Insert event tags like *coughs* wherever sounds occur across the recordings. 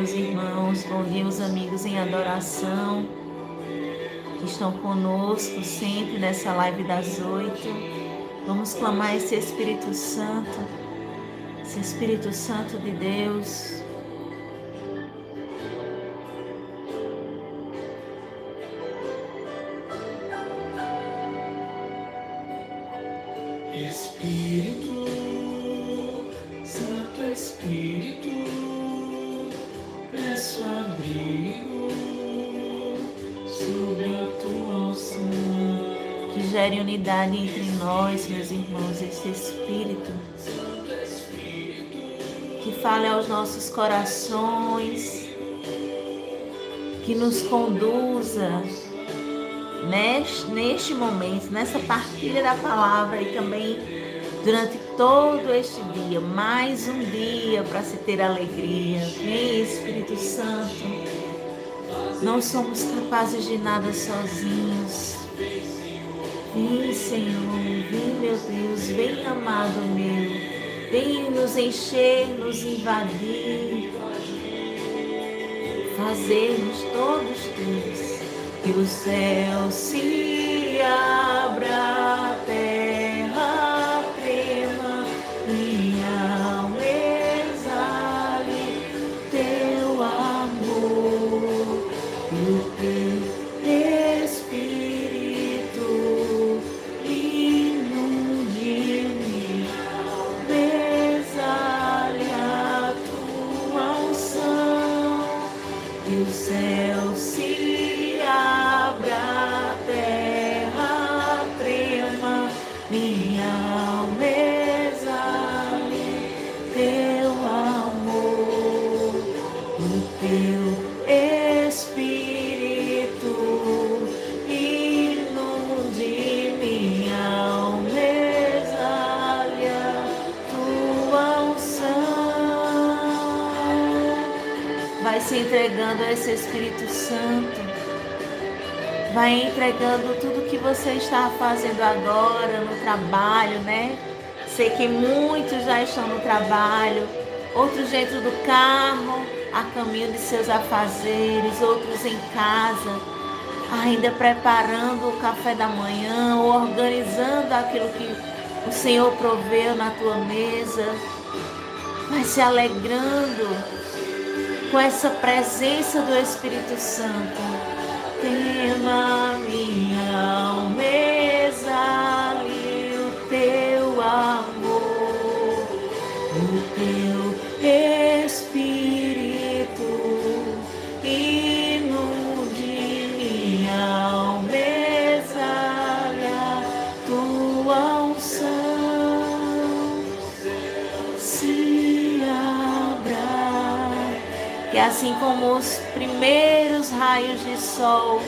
meus irmãos, dia, os amigos em adoração que estão conosco sempre nessa live das oito. Vamos clamar esse Espírito Santo, esse Espírito Santo de Deus. Espírito, gere unidade entre nós, meus irmãos, esse Espírito. Que fale aos nossos corações, que nos conduza neste, neste momento, nessa partilha da palavra e também durante todo este dia, mais um dia para se ter alegria. Vem Espírito Santo, não somos capazes de nada sozinhos. Vem Senhor, vem meu Deus, vem amado meu, vem nos encher, nos invadir, fazermos todos teus que o céu se abra, esse Espírito Santo. Vai entregando tudo que você está fazendo agora no trabalho, né? Sei que muitos já estão no trabalho, outros dentro do carro, a caminho de seus afazeres, outros em casa, ainda preparando o café da manhã, ou organizando aquilo que o Senhor proveu na tua mesa. Vai se alegrando com essa presença do Espírito Santo. Tema assim como os primeiros raios de sol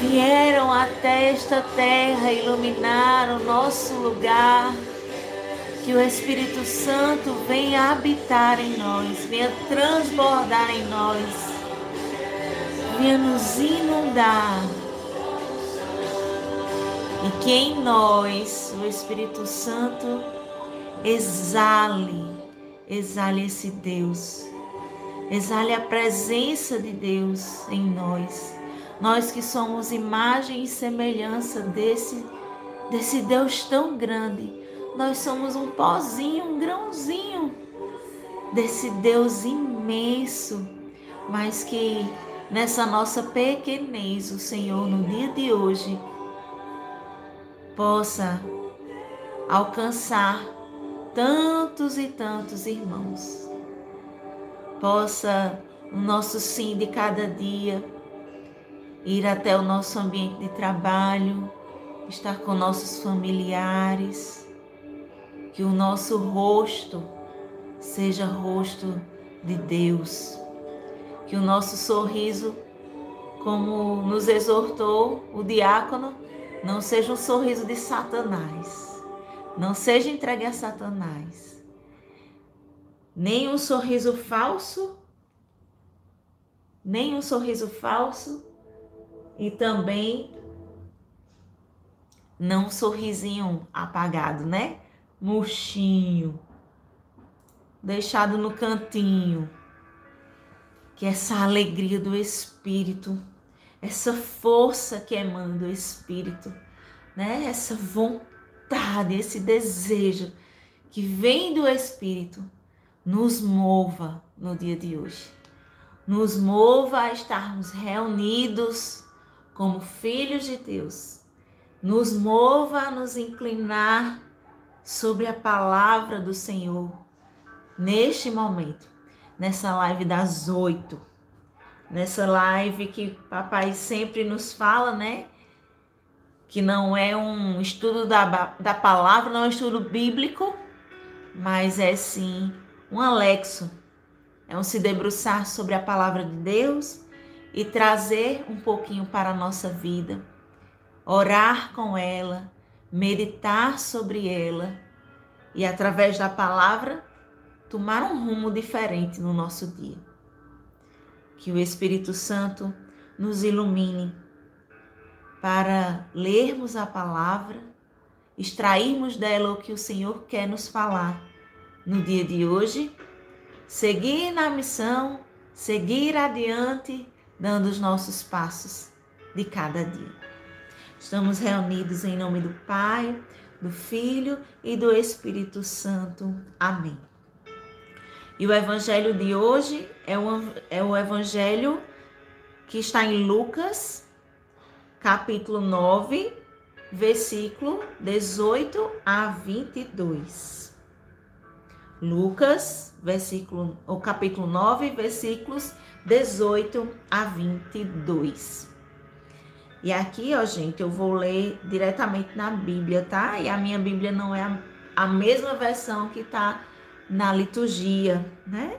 vieram até esta terra iluminar o nosso lugar. Que o Espírito Santo venha habitar em nós, venha transbordar em nós, venha nos inundar. E que em nós o Espírito Santo exale, exale esse Deus, exale a presença de Deus em nós. Nós que somos imagem e semelhança desse, desse Deus tão grande, nós somos um pozinho, um grãozinho desse Deus imenso, mas que nessa nossa pequenez, o Senhor, no dia de hoje, possa alcançar tantos e tantos irmãos. Possa o nosso sim de cada dia ir até o nosso ambiente de trabalho, estar com nossos familiares, que o nosso rosto seja rosto de Deus, que o nosso sorriso, como nos exortou o diácono, não seja um sorriso de Satanás, não seja entregue a Satanás, nem um sorriso falso, nem um sorriso falso e também não um sorrisinho apagado, né? Murchinho, deixado no cantinho. que essa alegria do Espírito, essa força que emana do Espírito, né? Essa vontade, esse desejo que vem do Espírito, nos mova no dia de hoje. Nos mova a estarmos reunidos como filhos de Deus. Nos mova a nos inclinar sobre a palavra do Senhor neste momento, nessa live das oito, nessa live que papai sempre nos fala, né? Que não é um estudo da, da palavra, não é um estudo bíblico, mas é sim um alexo, é um se debruçar sobre a palavra de Deus e trazer um pouquinho para a nossa vida, orar com ela, meditar sobre ela e através da palavra tomar um rumo diferente no nosso dia. Que o Espírito Santo nos ilumine para lermos a palavra, extrairmos dela o que o Senhor quer nos falar no dia de hoje, seguir na missão, seguir adiante, dando os nossos passos de cada dia. Estamos reunidos em nome do Pai, do Filho e do Espírito Santo. Amém. E o evangelho de hoje é o, é o evangelho que está em Lucas, capítulo 9, versículo 18 a 22. Lucas, versículo, o capítulo 9, versículos 18 a 22. E aqui, ó, gente, eu vou ler diretamente na Bíblia, tá? E a minha Bíblia não é a, a mesma versão que tá na liturgia, né?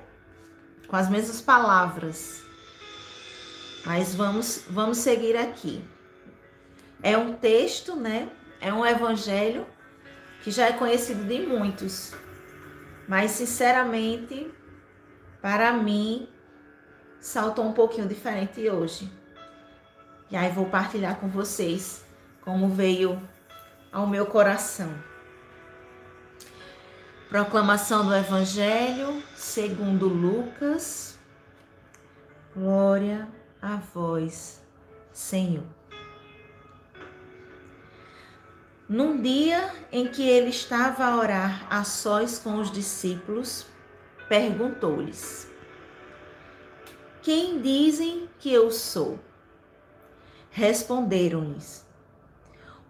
Com as mesmas palavras. Mas vamos, vamos seguir aqui. É um texto, né? É um evangelho que já é conhecido de muitos, mas, sinceramente, para mim, saltou um pouquinho diferente hoje. E aí vou partilhar com vocês como veio ao meu coração. Proclamação do Evangelho segundo Lucas. Glória a vós, Senhor. Num dia em que ele estava a orar a sós com os discípulos, perguntou-lhes: Quem dizem que eu sou? Responderam-lhes: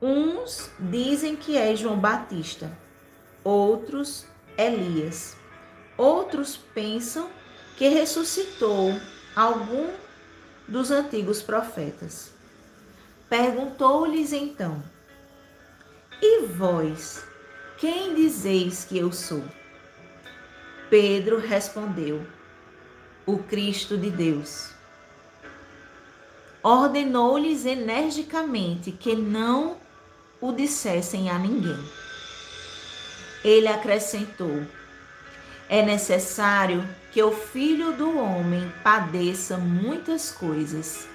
Uns dizem que é João Batista, outros Elias, outros pensam que ressuscitou algum dos antigos profetas. Perguntou-lhes então: e vós, quem dizeis que eu sou? Pedro respondeu: O Cristo de Deus. Ordenou-lhes energicamente que não o dissessem a ninguém. Ele acrescentou: É necessário que o filho do homem padeça muitas coisas,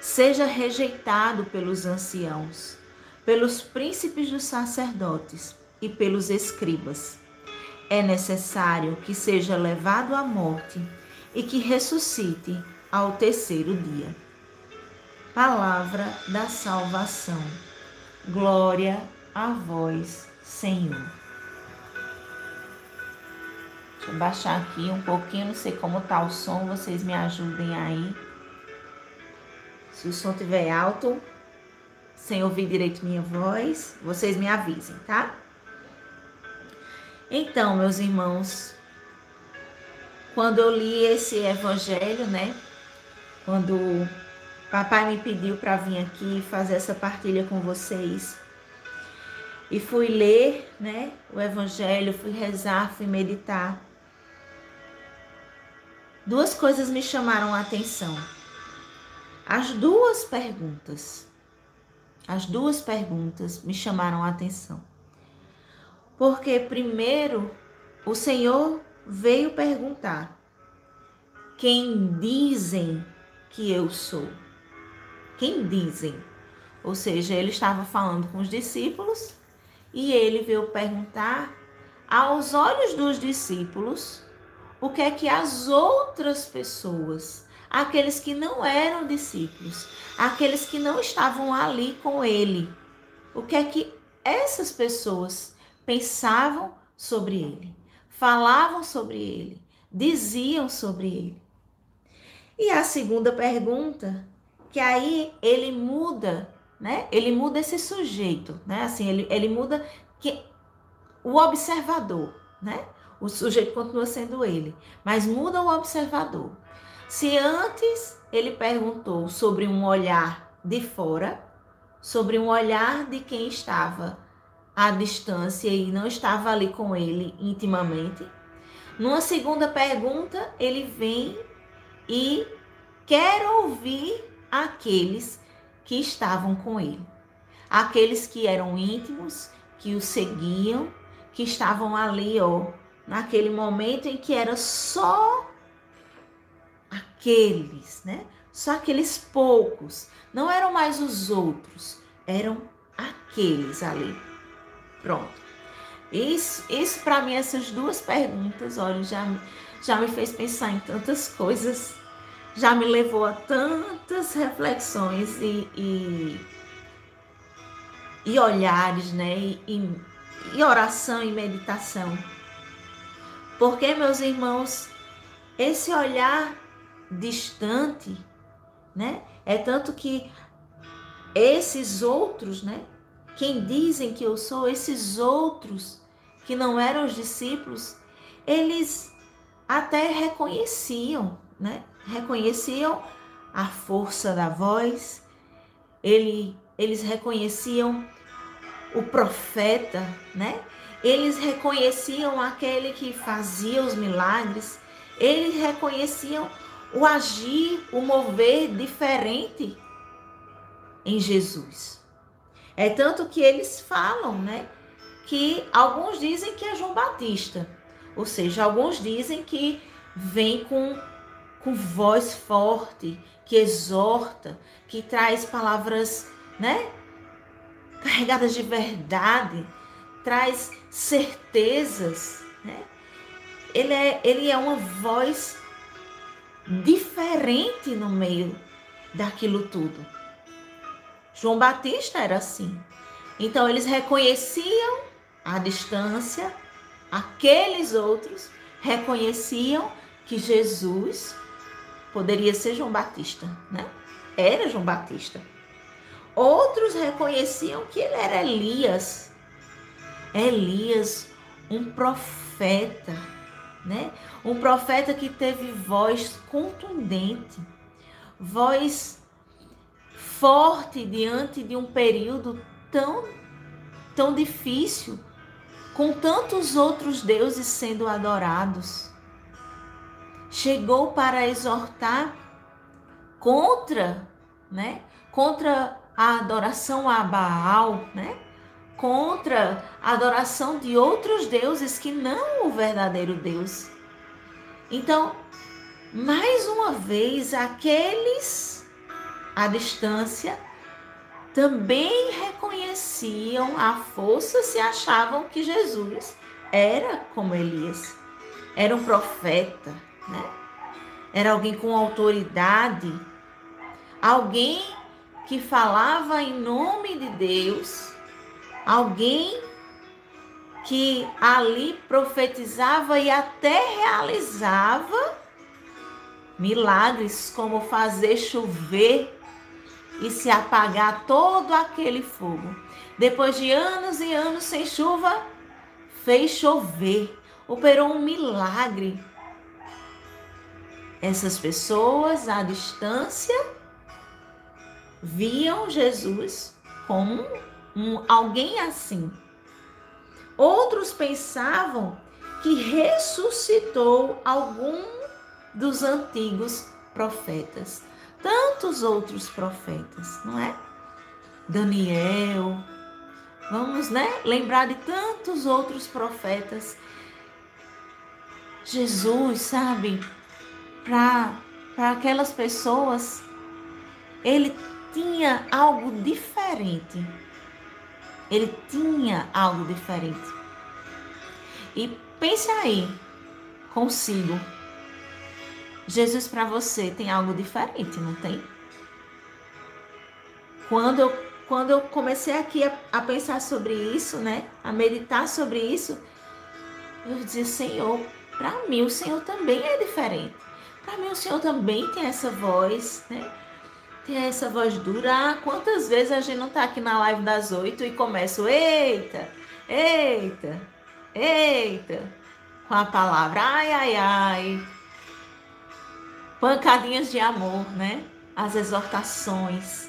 seja rejeitado pelos anciãos pelos príncipes dos sacerdotes e pelos escribas. É necessário que seja levado à morte e que ressuscite ao terceiro dia. Palavra da salvação. Glória a vós, Senhor. Deixa eu baixar aqui um pouquinho, não sei como tá o som, vocês me ajudem aí. Se o som estiver alto, sem ouvir direito minha voz, vocês me avisem, tá? Então, meus irmãos, quando eu li esse evangelho, né? Quando o papai me pediu para vir aqui fazer essa partilha com vocês, e fui ler, né, o evangelho, fui rezar, fui meditar. Duas coisas me chamaram a atenção. As duas perguntas as duas perguntas me chamaram a atenção. Porque, primeiro, o Senhor veio perguntar: quem dizem que eu sou? Quem dizem? Ou seja, ele estava falando com os discípulos e ele veio perguntar aos olhos dos discípulos o que é que as outras pessoas, aqueles que não eram discípulos, aqueles que não estavam ali com ele, o que é que essas pessoas pensavam sobre ele, falavam sobre ele, diziam sobre ele. E a segunda pergunta, que aí ele muda, né? Ele muda esse sujeito, né? Assim, ele, ele muda que o observador, né? O sujeito continua sendo ele, mas muda o observador. Se antes ele perguntou sobre um olhar de fora, sobre um olhar de quem estava à distância e não estava ali com ele intimamente, numa segunda pergunta ele vem e quer ouvir aqueles que estavam com ele, aqueles que eram íntimos, que o seguiam, que estavam ali, ó, naquele momento em que era só aqueles, né? Só aqueles poucos, não eram mais os outros, eram aqueles ali. Pronto. Isso, isso para mim, essas duas perguntas, olha, já, já me fez pensar em tantas coisas, já me levou a tantas reflexões e, e, e olhares, né? E, e oração e meditação. Porque, meus irmãos, esse olhar distante, né? É tanto que esses outros, né? Quem dizem que eu sou, esses outros que não eram os discípulos, eles até reconheciam, né? Reconheciam a força da voz, ele, eles reconheciam o profeta, né? Eles reconheciam aquele que fazia os milagres, eles reconheciam o agir, o mover diferente em Jesus. É tanto que eles falam, né? Que alguns dizem que é João Batista, ou seja, alguns dizem que vem com, com voz forte, que exorta, que traz palavras, né? Carregadas de verdade, traz certezas, né? Ele é, ele é uma voz diferente no meio daquilo tudo. João Batista era assim. Então eles reconheciam a distância, aqueles outros reconheciam que Jesus poderia ser João Batista, né? Era João Batista. Outros reconheciam que ele era Elias. Elias, um profeta, né? Um profeta que teve voz contundente, voz forte diante de um período tão, tão difícil, com tantos outros deuses sendo adorados. Chegou para exortar contra, né? Contra a adoração a Baal, né? Contra a adoração de outros deuses que não o verdadeiro Deus. Então, mais uma vez, aqueles à distância, também reconheciam a força se achavam que Jesus era como Elias, era um profeta, né? Era alguém com autoridade, alguém que falava em nome de Deus, alguém que ali profetizava e até realizava milagres como fazer chover e se apagar todo aquele fogo. Depois de anos e anos sem chuva, fez chover, operou um milagre. Essas pessoas à distância viam Jesus como um, alguém assim. Outros pensavam que ressuscitou algum dos antigos profetas tantos outros profetas, não é? Daniel, vamos, né, lembrar de tantos outros profetas. Jesus, sabe, para aquelas pessoas, ele tinha algo diferente. Ele tinha algo diferente. E pense aí, consigo. Jesus para você tem algo diferente, não tem? Quando eu, quando eu comecei aqui a, a pensar sobre isso, né? A meditar sobre isso, eu dizia, Senhor, para mim o Senhor também é diferente. Para mim o Senhor também tem essa voz, né? Essa voz dura. Ah, quantas vezes a gente não tá aqui na live das oito e começa, eita, eita, eita, com a palavra, ai, ai, ai. Pancadinhas de amor, né? As exortações.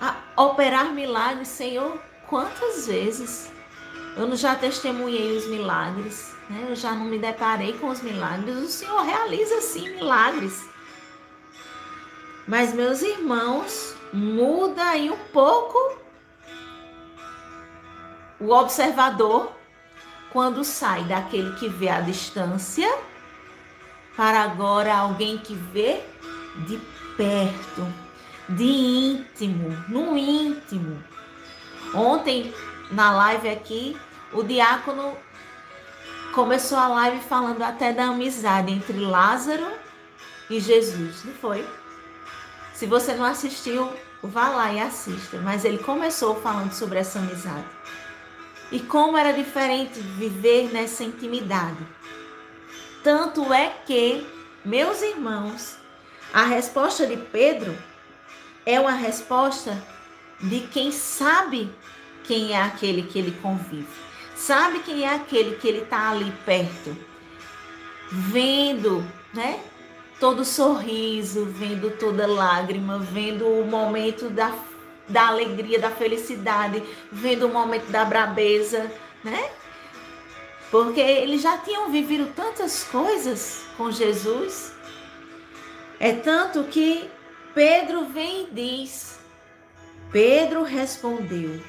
A operar milagres, Senhor, quantas vezes eu já testemunhei os milagres, né? Eu já não me deparei com os milagres. O Senhor realiza sim milagres. Mas meus irmãos, muda aí um pouco o observador quando sai daquele que vê a distância para agora alguém que vê de perto, de íntimo, no íntimo. Ontem na live aqui, o diácono começou a live falando até da amizade entre Lázaro e Jesus, não foi? Se você não assistiu, vá lá e assista. Mas ele começou falando sobre essa amizade. E como era diferente viver nessa intimidade. Tanto é que, meus irmãos, a resposta de Pedro é uma resposta de quem sabe quem é aquele que ele convive. Sabe quem é aquele que ele está ali perto, vendo, né? Todo sorriso, vendo toda lágrima, vendo o momento da, da alegria, da felicidade, vendo o momento da brabeza, né? Porque eles já tinham vivido tantas coisas com Jesus. É tanto que Pedro vem e diz: Pedro respondeu,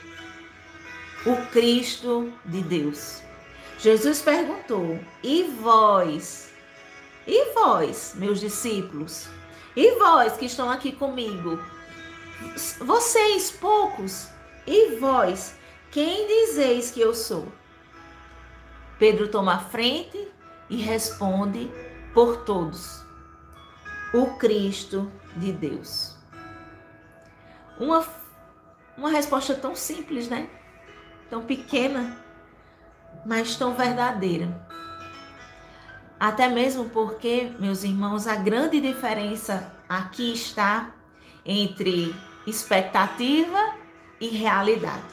o Cristo de Deus. Jesus perguntou: E vós? E vós, meus discípulos? E vós que estão aqui comigo? Vocês, poucos, e vós, quem dizeis que eu sou? Pedro toma a frente e responde por todos: O Cristo de Deus. Uma, uma resposta tão simples, né? Tão pequena, mas tão verdadeira. Até mesmo porque, meus irmãos, a grande diferença aqui está entre expectativa e realidade.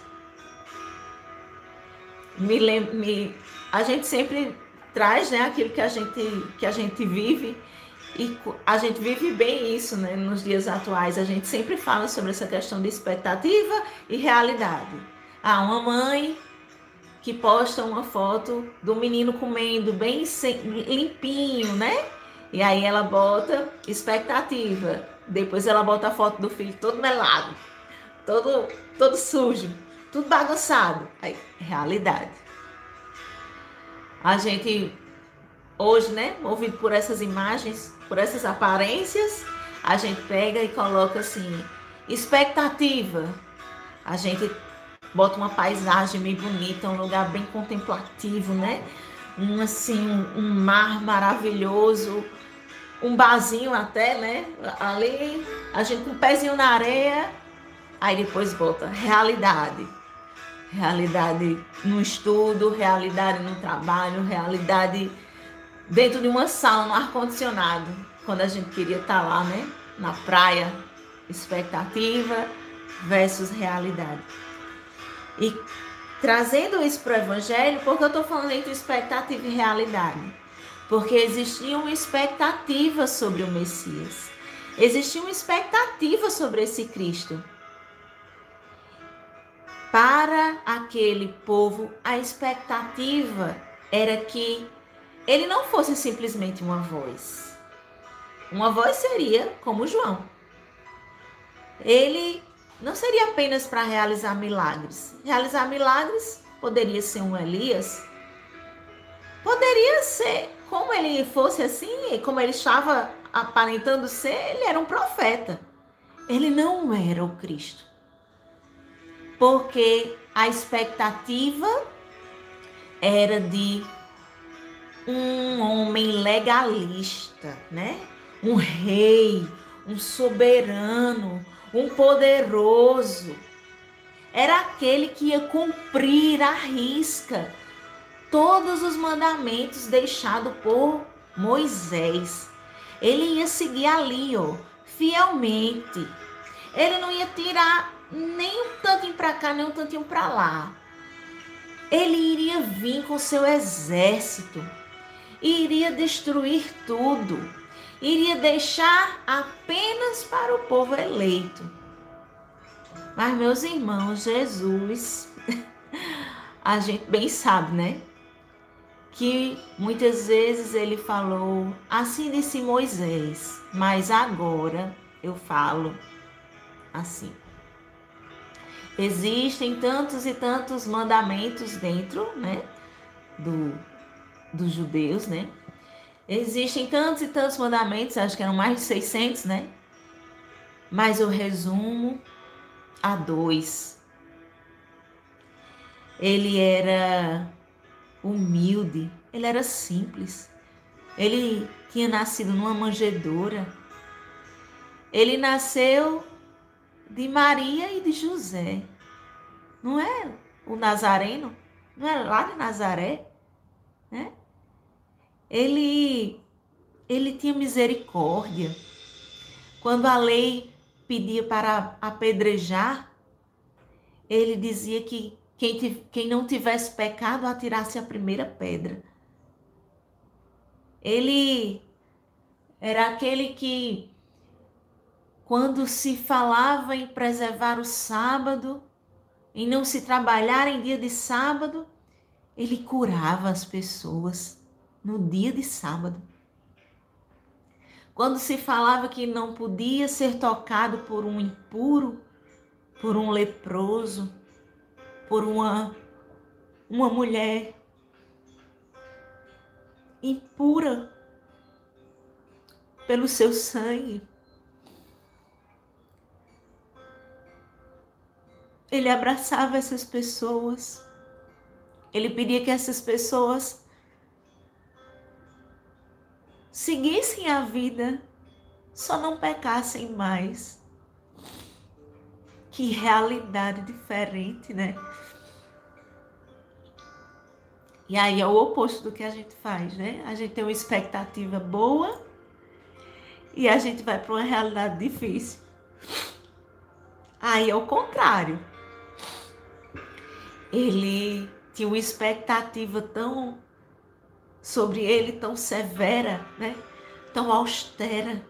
Me, me, a gente sempre traz né, aquilo que a, gente, que a gente vive e a gente vive bem isso né, nos dias atuais. A gente sempre fala sobre essa questão de expectativa e realidade. Ah, uma mãe que posta uma foto do menino comendo bem limpinho, né? E aí ela bota expectativa. Depois ela bota a foto do filho todo melado, todo, todo sujo, tudo bagunçado. Aí, realidade. A gente hoje, né, movido por essas imagens, por essas aparências, a gente pega e coloca assim, expectativa. A gente bota uma paisagem bem bonita, um lugar bem contemplativo, né? Um assim, um, mar maravilhoso, um barzinho até, né? Ali, a gente com um pezinho na areia, aí depois bota realidade. Realidade no estudo, realidade no trabalho, realidade dentro de uma sala, no ar-condicionado, quando a gente queria estar lá, né? Na praia, expectativa versus realidade. E trazendo isso para o Evangelho, porque eu estou falando entre expectativa e realidade? Porque existia uma expectativa sobre o Messias. Existia uma expectativa sobre esse Cristo. Para aquele povo, a expectativa era que ele não fosse simplesmente uma voz. Uma voz seria como João. Ele não seria apenas para realizar milagres. Realizar milagres poderia ser um Elias. Poderia ser, como ele fosse assim, como ele estava aparentando ser, ele era um profeta. Ele não era o Cristo. Porque a expectativa era de um homem legalista, né? Um rei, um soberano, um poderoso. Era aquele que ia cumprir à risca todos os mandamentos deixados por Moisés. Ele ia seguir ali, ó, fielmente. Ele não ia tirar nem um tantinho para cá, nem um tantinho para lá. Ele iria vir com seu exército, iria destruir tudo, iria deixar apenas para o povo eleito. Mas, meus irmãos, Jesus, *laughs* a gente bem sabe, né? Que muitas vezes ele falou, assim disse Moisés, mas agora eu falo assim. Existem tantos e tantos mandamentos dentro, né, do, dos judeus, né? Existem tantos e tantos mandamentos, acho que eram mais de 600, né? Mas eu resumo a dois. Ele era humilde, ele era simples. Ele tinha nascido numa manjedoura. Ele nasceu de Maria e de José. Não é o Nazareno? Não é lá de Nazaré? Ele, ele tinha misericórdia. Quando a lei pedia para apedrejar, ele dizia que quem, quem não tivesse pecado atirasse a primeira pedra. Ele era aquele que quando se falava em preservar o sábado, em não se trabalhar em dia de sábado, ele curava as pessoas no dia de sábado. Quando se falava que não podia ser tocado por um impuro, por um leproso, por uma, uma mulher impura pelo seu sangue, Ele abraçava essas pessoas. Ele pedia que essas pessoas seguissem a vida, só não pecassem mais. Que realidade diferente, né? E aí é o oposto do que a gente faz, né? A gente tem uma expectativa boa e a gente vai para uma realidade difícil. Aí é o contrário ele tinha uma expectativa tão sobre ele tão severa, né? Tão austera,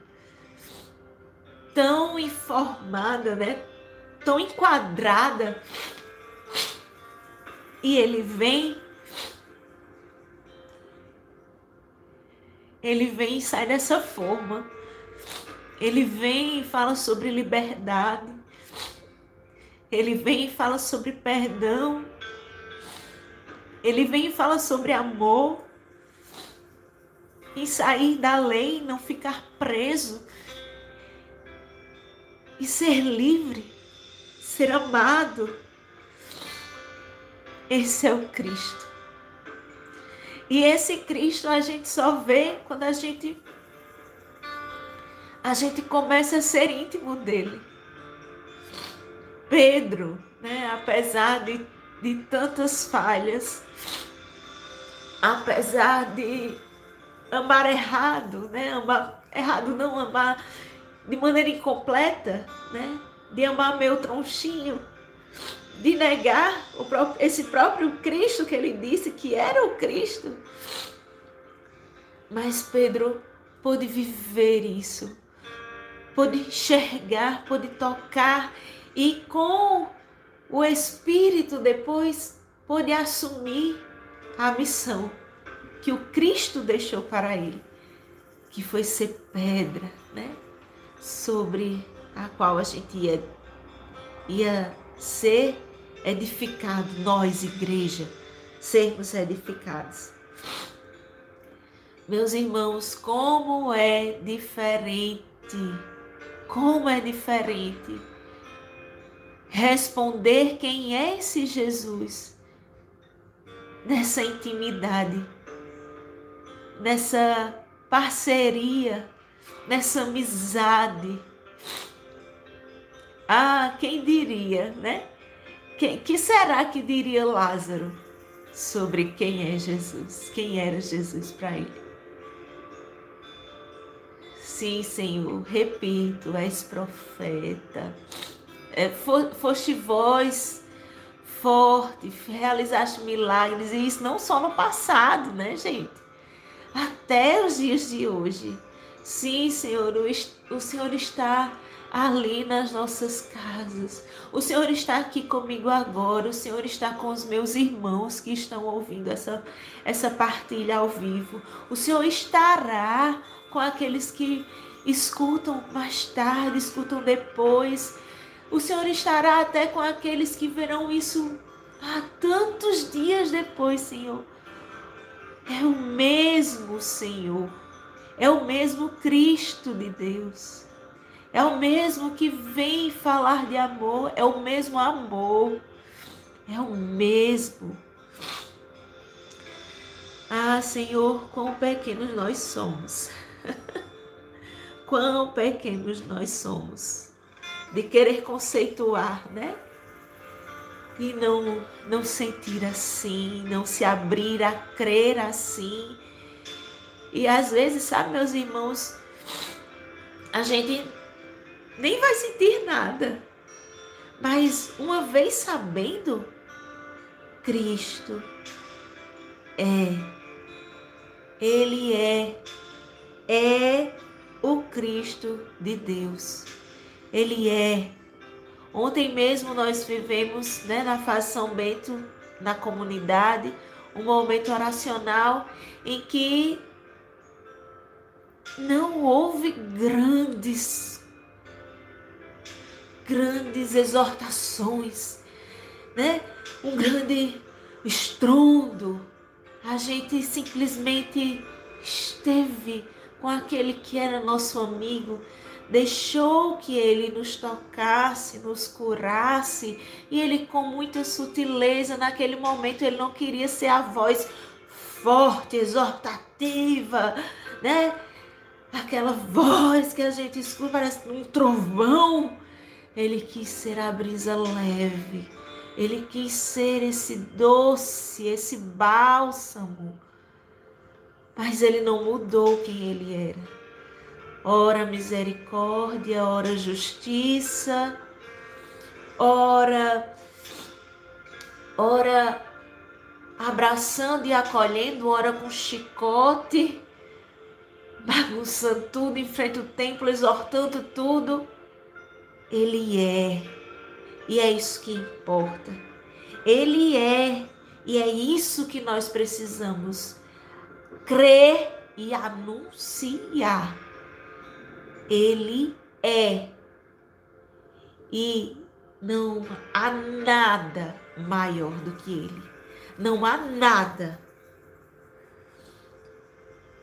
tão informada, né? Tão enquadrada. E ele vem Ele vem e sai dessa forma. Ele vem e fala sobre liberdade. Ele vem e fala sobre perdão. Ele vem e fala sobre amor. E sair da lei, não ficar preso. E ser livre, ser amado. Esse é o Cristo. E esse Cristo a gente só vê quando a gente a gente começa a ser íntimo dele. Pedro, né, apesar de, de tantas falhas, apesar de amar errado, né, amar errado não amar de maneira incompleta, né, de amar meu tronchinho, de negar próprio, esse próprio Cristo que ele disse que era o Cristo. Mas Pedro pôde viver isso, pôde enxergar, pôde tocar e com o Espírito depois pôde assumir a missão que o Cristo deixou para ele, que foi ser pedra, né? Sobre a qual a gente ia, ia ser edificado, nós, igreja, sermos edificados. Meus irmãos, como é diferente, como é diferente responder quem é esse Jesus nessa intimidade. Nessa parceria, nessa amizade. Ah, quem diria, né? Que, que será que diria Lázaro sobre quem é Jesus? Quem era Jesus para ele? Sim, Senhor, repito, és profeta. É, foste voz forte, realizaste milagres, e isso não só no passado, né, gente? Até os dias de hoje. Sim, Senhor, o, o Senhor está ali nas nossas casas. O Senhor está aqui comigo agora. O Senhor está com os meus irmãos que estão ouvindo essa, essa partilha ao vivo. O Senhor estará com aqueles que escutam mais tarde, escutam depois. O Senhor estará até com aqueles que verão isso há tantos dias depois, Senhor. É o mesmo Senhor. É o mesmo Cristo de Deus. É o mesmo que vem falar de amor, é o mesmo amor. É o mesmo. Ah, Senhor, quão pequenos nós somos. *laughs* quão pequenos nós somos. De querer conceituar, né? E não, não sentir assim, não se abrir a crer assim. E às vezes, sabe, meus irmãos, a gente nem vai sentir nada. Mas uma vez sabendo, Cristo é, Ele é, é o Cristo de Deus. Ele é. Ontem mesmo nós vivemos né, na fase São Bento, na comunidade, um momento oracional em que não houve grandes grandes exortações, né? Um grande estrondo. A gente simplesmente esteve com aquele que era nosso amigo, deixou que ele nos tocasse, nos curasse, e ele com muita sutileza, naquele momento ele não queria ser a voz forte, exortativa, né? Aquela voz que a gente escuta parece um trovão, ele quis ser a brisa leve. Ele quis ser esse doce, esse bálsamo. Mas ele não mudou quem ele era. Ora misericórdia, ora justiça, ora ora abraçando e acolhendo, ora com chicote, *laughs* bagunçando tudo em frente ao templo, exortando tudo. Ele é. E é isso que importa. Ele é. E é isso que nós precisamos crer e anunciar. Ele é. E não há nada maior do que ele. Não há nada.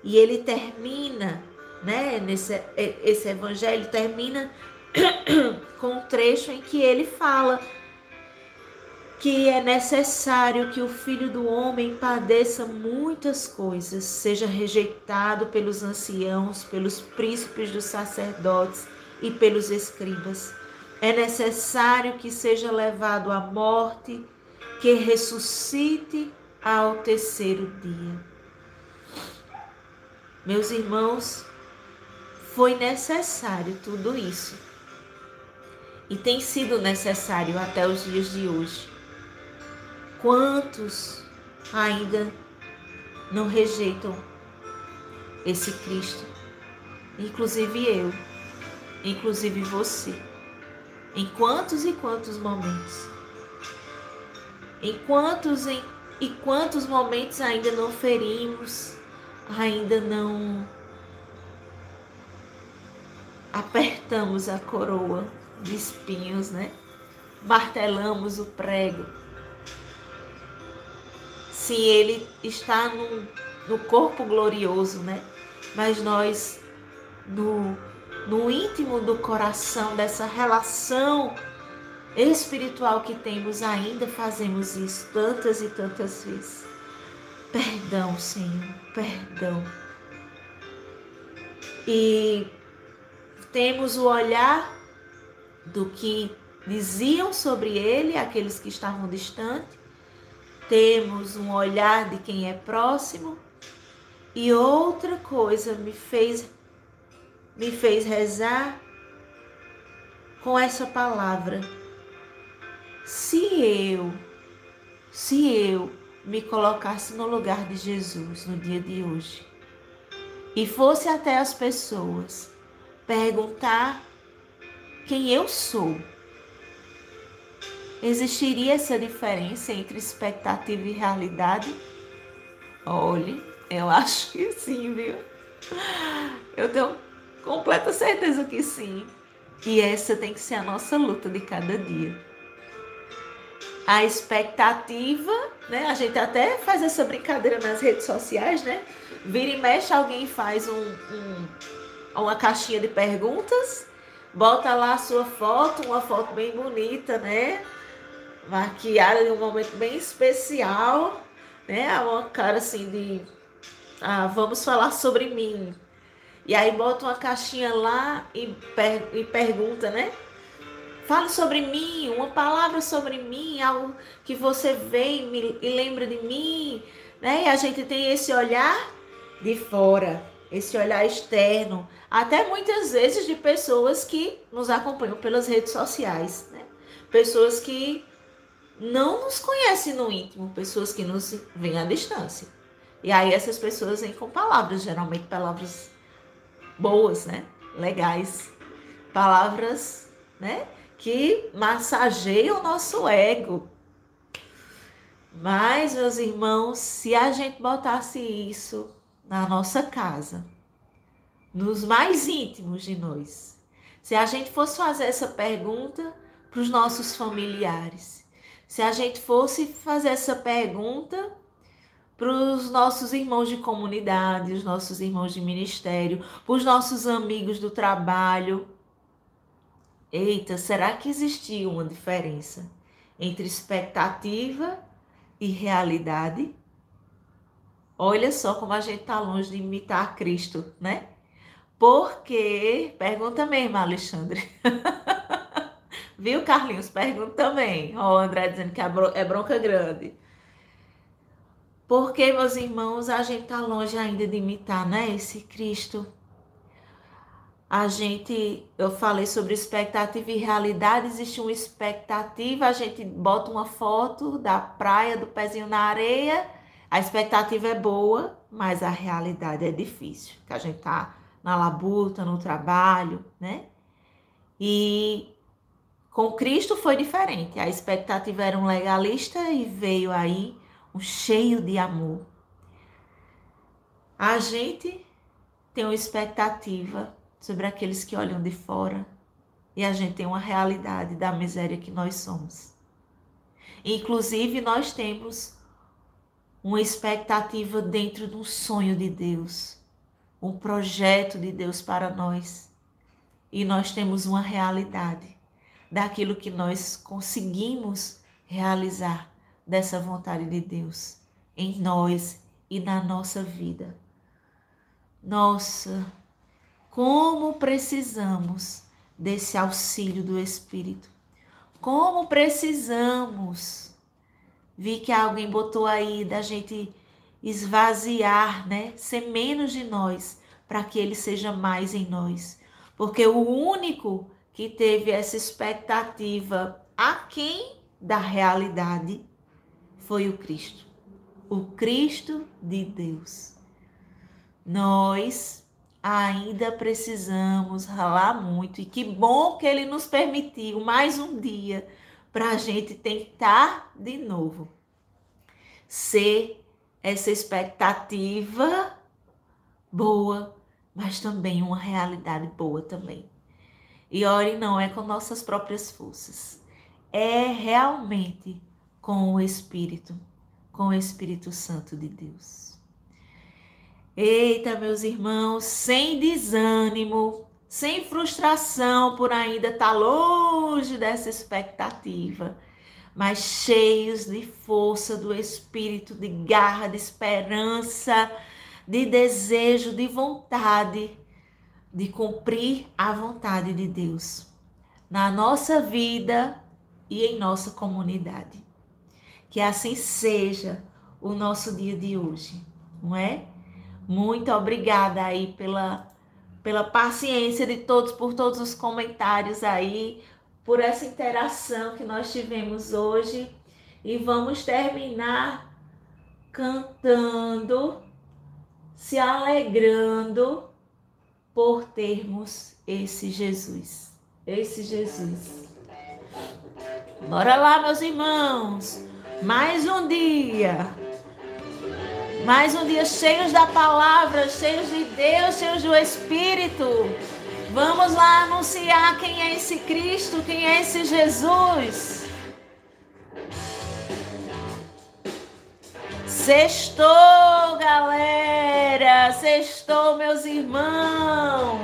E ele termina, né, nesse esse evangelho termina *coughs* com um trecho em que ele fala que é necessário que o filho do homem padeça muitas coisas, seja rejeitado pelos anciãos, pelos príncipes dos sacerdotes e pelos escribas. É necessário que seja levado à morte, que ressuscite ao terceiro dia. Meus irmãos, foi necessário tudo isso e tem sido necessário até os dias de hoje. Quantos ainda não rejeitam esse Cristo? Inclusive eu, inclusive você. Em quantos e quantos momentos? Em quantos em, e quantos momentos ainda não ferimos, ainda não apertamos a coroa de espinhos, né? Martelamos o prego. Sim, ele está no, no corpo glorioso, né? Mas nós, no, no íntimo do coração, dessa relação espiritual que temos, ainda fazemos isso tantas e tantas vezes. Perdão, Senhor, perdão. e temos o olhar do que diziam sobre ele aqueles que estavam distantes, temos um olhar de quem é próximo e outra coisa me fez me fez rezar com essa palavra. Se eu se eu me colocasse no lugar de Jesus no dia de hoje e fosse até as pessoas perguntar quem eu sou, existiria essa diferença entre expectativa e realidade? Olhe, eu *laughs* acho que sim, viu? Eu tenho completa certeza que sim. E essa tem que ser a nossa luta de cada dia. A expectativa, né? A gente até faz essa brincadeira nas redes sociais, né? Vira e mexe, alguém faz um, um uma caixinha de perguntas, bota lá a sua foto, uma foto bem bonita, né? Maquiada em um momento bem especial, né? Uma cara assim de ah, vamos falar sobre mim. E aí bota uma caixinha lá e, per e pergunta, né? Fale sobre mim, uma palavra sobre mim, algo que você vê e, me, e lembra de mim, né? E a gente tem esse olhar de fora, esse olhar externo, até muitas vezes de pessoas que nos acompanham pelas redes sociais, né? Pessoas que não nos conhecem no íntimo, pessoas que nos veem à distância. E aí essas pessoas vêm com palavras, geralmente palavras boas, né? Legais. Palavras, né? Que massageiam o nosso ego. Mas, meus irmãos, se a gente botasse isso na nossa casa, nos mais íntimos de nós, se a gente fosse fazer essa pergunta para os nossos familiares, se a gente fosse fazer essa pergunta para os nossos irmãos de comunidade, os nossos irmãos de ministério, para os nossos amigos do trabalho. Eita, será que existia uma diferença entre expectativa e realidade? Olha só como a gente está longe de imitar Cristo, né? Porque, pergunta mesmo, Alexandre. *laughs* Viu, Carlinhos? Pergunta também. Ó, André dizendo que é bronca grande. Porque, meus irmãos, a gente está longe ainda de imitar, né? Esse Cristo. A gente, eu falei sobre expectativa e realidade, existe uma expectativa, a gente bota uma foto da praia, do pezinho na areia, a expectativa é boa, mas a realidade é difícil, que a gente tá na labuta, no trabalho, né? E com Cristo foi diferente. A expectativa era um legalista e veio aí um cheio de amor. A gente tem uma expectativa sobre aqueles que olham de fora e a gente tem uma realidade da miséria que nós somos. Inclusive, nós temos uma expectativa dentro de um sonho de Deus, um projeto de Deus para nós. E nós temos uma realidade daquilo que nós conseguimos realizar dessa vontade de Deus em nós e na nossa vida. Nossa, como precisamos desse auxílio do Espírito. Como precisamos. Vi que alguém botou aí da gente esvaziar, né? Ser menos de nós, para que ele seja mais em nós. Porque o único que teve essa expectativa aquém da realidade foi o Cristo, o Cristo de Deus. Nós ainda precisamos ralar muito e que bom que Ele nos permitiu mais um dia para a gente tentar de novo ser essa expectativa boa, mas também uma realidade boa também. E ore não é com nossas próprias forças, é realmente com o Espírito, com o Espírito Santo de Deus. Eita, meus irmãos, sem desânimo, sem frustração por ainda estar longe dessa expectativa, mas cheios de força do Espírito, de garra, de esperança, de desejo, de vontade. De cumprir a vontade de Deus na nossa vida e em nossa comunidade. Que assim seja o nosso dia de hoje, não é? Muito obrigada aí pela, pela paciência de todos, por todos os comentários aí, por essa interação que nós tivemos hoje. E vamos terminar cantando, se alegrando por termos esse Jesus. Esse Jesus. Bora lá, meus irmãos. Mais um dia. Mais um dia cheios da palavra, cheios de Deus, cheios do Espírito. Vamos lá anunciar quem é esse Cristo, quem é esse Jesus. Sextou, galera! Sextou, meus irmãos!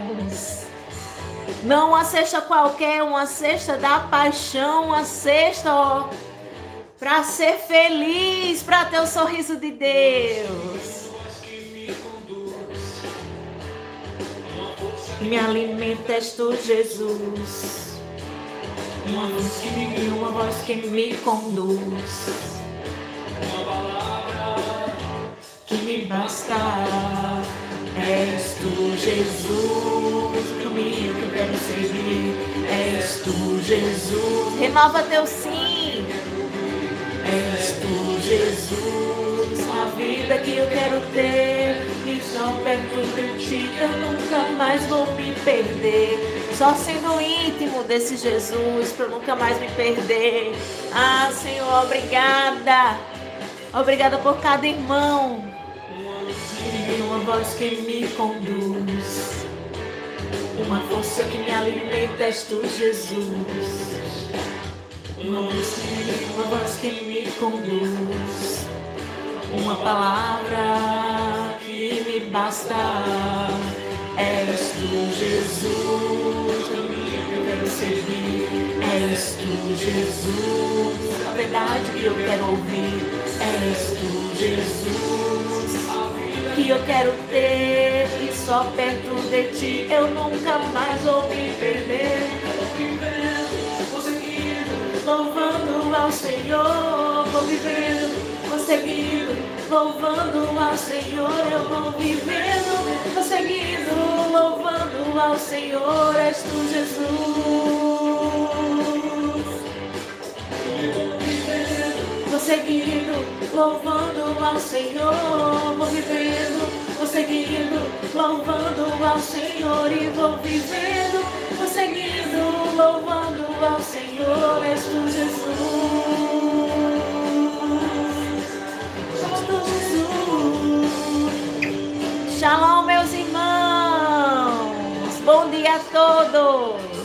Não uma cesta qualquer, uma cesta da paixão, uma cesta, ó, para ser feliz, para ter o sorriso de Deus. Me alimentas tu, Jesus. Uma voz que me uma voz que me conduz. Me basta. És tu, Jesus, o caminho que eu quero seguir. És tu, Jesus. Renova teu sim. És tu, Jesus, a vida que eu quero ter. E só perto de ti eu nunca mais vou me perder. Só sendo íntimo desse Jesus, para nunca mais me perder. Ah, Senhor, obrigada. Obrigada por cada irmão. Uma voz que me conduz. Uma força que me alimenta, és tu, Jesus. Uma voz, que, que me conduz, uma palavra que me basta. És tu, Jesus, eu quero seguir. És tu, Jesus, a verdade que eu quero ouvir. És tu, Jesus, que eu quero ter e só perto de ti eu nunca mais vou me perder louvando ao Senhor, vou vivendo, vou seguindo, louvando ao Senhor, eu vou vivendo, vou seguindo, louvando ao Senhor, és tu Jesus. Vou seguindo, louvando ao Senhor, vou vivendo, vou seguindo, louvando ao Senhor e vou vivendo, vou seguindo, louvando ao Senhor, és tu Jesus. Jesus. Shalom, meus irmãos. Bom dia a todos.